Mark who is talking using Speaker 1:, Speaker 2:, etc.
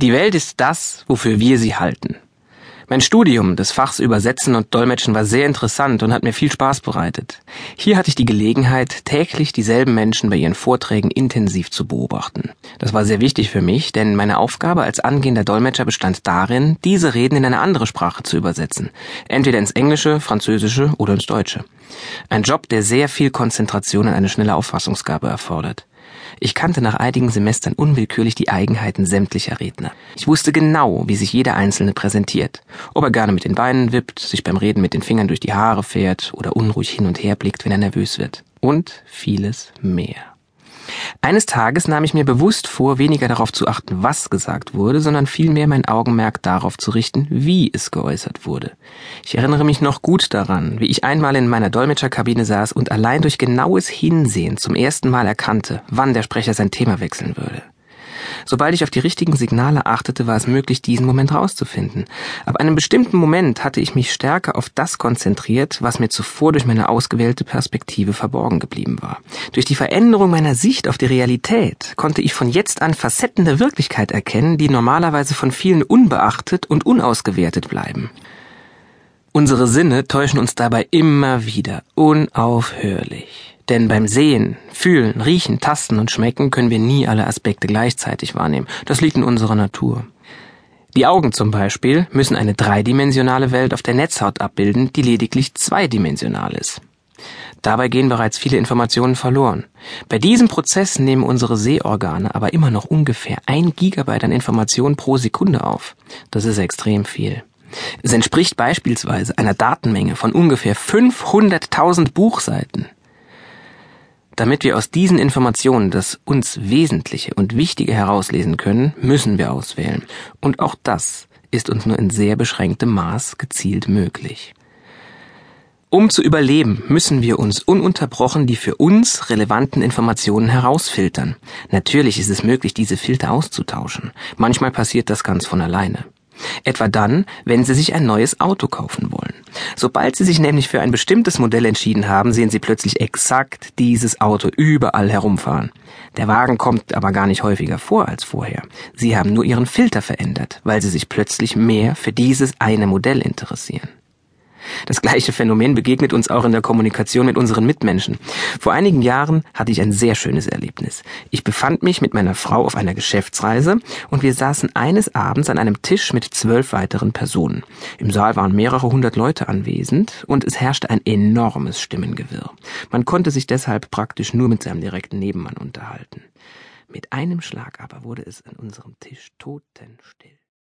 Speaker 1: Die Welt ist das, wofür wir sie halten. Mein Studium des Fachs Übersetzen und Dolmetschen war sehr interessant und hat mir viel Spaß bereitet. Hier hatte ich die Gelegenheit, täglich dieselben Menschen bei ihren Vorträgen intensiv zu beobachten. Das war sehr wichtig für mich, denn meine Aufgabe als angehender Dolmetscher bestand darin, diese Reden in eine andere Sprache zu übersetzen. Entweder ins Englische, Französische oder ins Deutsche. Ein Job, der sehr viel Konzentration und eine schnelle Auffassungsgabe erfordert. Ich kannte nach einigen Semestern unwillkürlich die Eigenheiten sämtlicher Redner. Ich wusste genau, wie sich jeder Einzelne präsentiert. Ob er gerne mit den Beinen wippt, sich beim Reden mit den Fingern durch die Haare fährt oder unruhig hin und her blickt, wenn er nervös wird. Und vieles mehr. Eines Tages nahm ich mir bewusst vor, weniger darauf zu achten, was gesagt wurde, sondern vielmehr mein Augenmerk darauf zu richten, wie es geäußert wurde. Ich erinnere mich noch gut daran, wie ich einmal in meiner Dolmetscherkabine saß und allein durch genaues Hinsehen zum ersten Mal erkannte, wann der Sprecher sein Thema wechseln würde. Sobald ich auf die richtigen Signale achtete, war es möglich, diesen Moment rauszufinden. Ab einem bestimmten Moment hatte ich mich stärker auf das konzentriert, was mir zuvor durch meine ausgewählte Perspektive verborgen geblieben war. Durch die Veränderung meiner Sicht auf die Realität konnte ich von jetzt an Facetten der Wirklichkeit erkennen, die normalerweise von vielen unbeachtet und unausgewertet bleiben. Unsere Sinne täuschen uns dabei immer wieder, unaufhörlich. Denn beim Sehen, Fühlen, Riechen, Tasten und Schmecken können wir nie alle Aspekte gleichzeitig wahrnehmen. Das liegt in unserer Natur. Die Augen zum Beispiel müssen eine dreidimensionale Welt auf der Netzhaut abbilden, die lediglich zweidimensional ist. Dabei gehen bereits viele Informationen verloren. Bei diesem Prozess nehmen unsere Sehorgane aber immer noch ungefähr ein Gigabyte an Informationen pro Sekunde auf. Das ist extrem viel. Es entspricht beispielsweise einer Datenmenge von ungefähr 500.000 Buchseiten. Damit wir aus diesen Informationen das uns Wesentliche und Wichtige herauslesen können, müssen wir auswählen. Und auch das ist uns nur in sehr beschränktem Maß gezielt möglich. Um zu überleben, müssen wir uns ununterbrochen die für uns relevanten Informationen herausfiltern. Natürlich ist es möglich, diese Filter auszutauschen. Manchmal passiert das ganz von alleine. Etwa dann, wenn Sie sich ein neues Auto kaufen wollen. Sobald Sie sich nämlich für ein bestimmtes Modell entschieden haben, sehen Sie plötzlich exakt dieses Auto überall herumfahren. Der Wagen kommt aber gar nicht häufiger vor als vorher. Sie haben nur Ihren Filter verändert, weil Sie sich plötzlich mehr für dieses eine Modell interessieren. Das gleiche Phänomen begegnet uns auch in der Kommunikation mit unseren Mitmenschen. Vor einigen Jahren hatte ich ein sehr schönes Erlebnis. Ich befand mich mit meiner Frau auf einer Geschäftsreise und wir saßen eines Abends an einem Tisch mit zwölf weiteren Personen. Im Saal waren mehrere hundert Leute anwesend und es herrschte ein enormes Stimmengewirr. Man konnte sich deshalb praktisch nur mit seinem direkten Nebenmann unterhalten. Mit einem Schlag aber wurde es an unserem Tisch totenstill.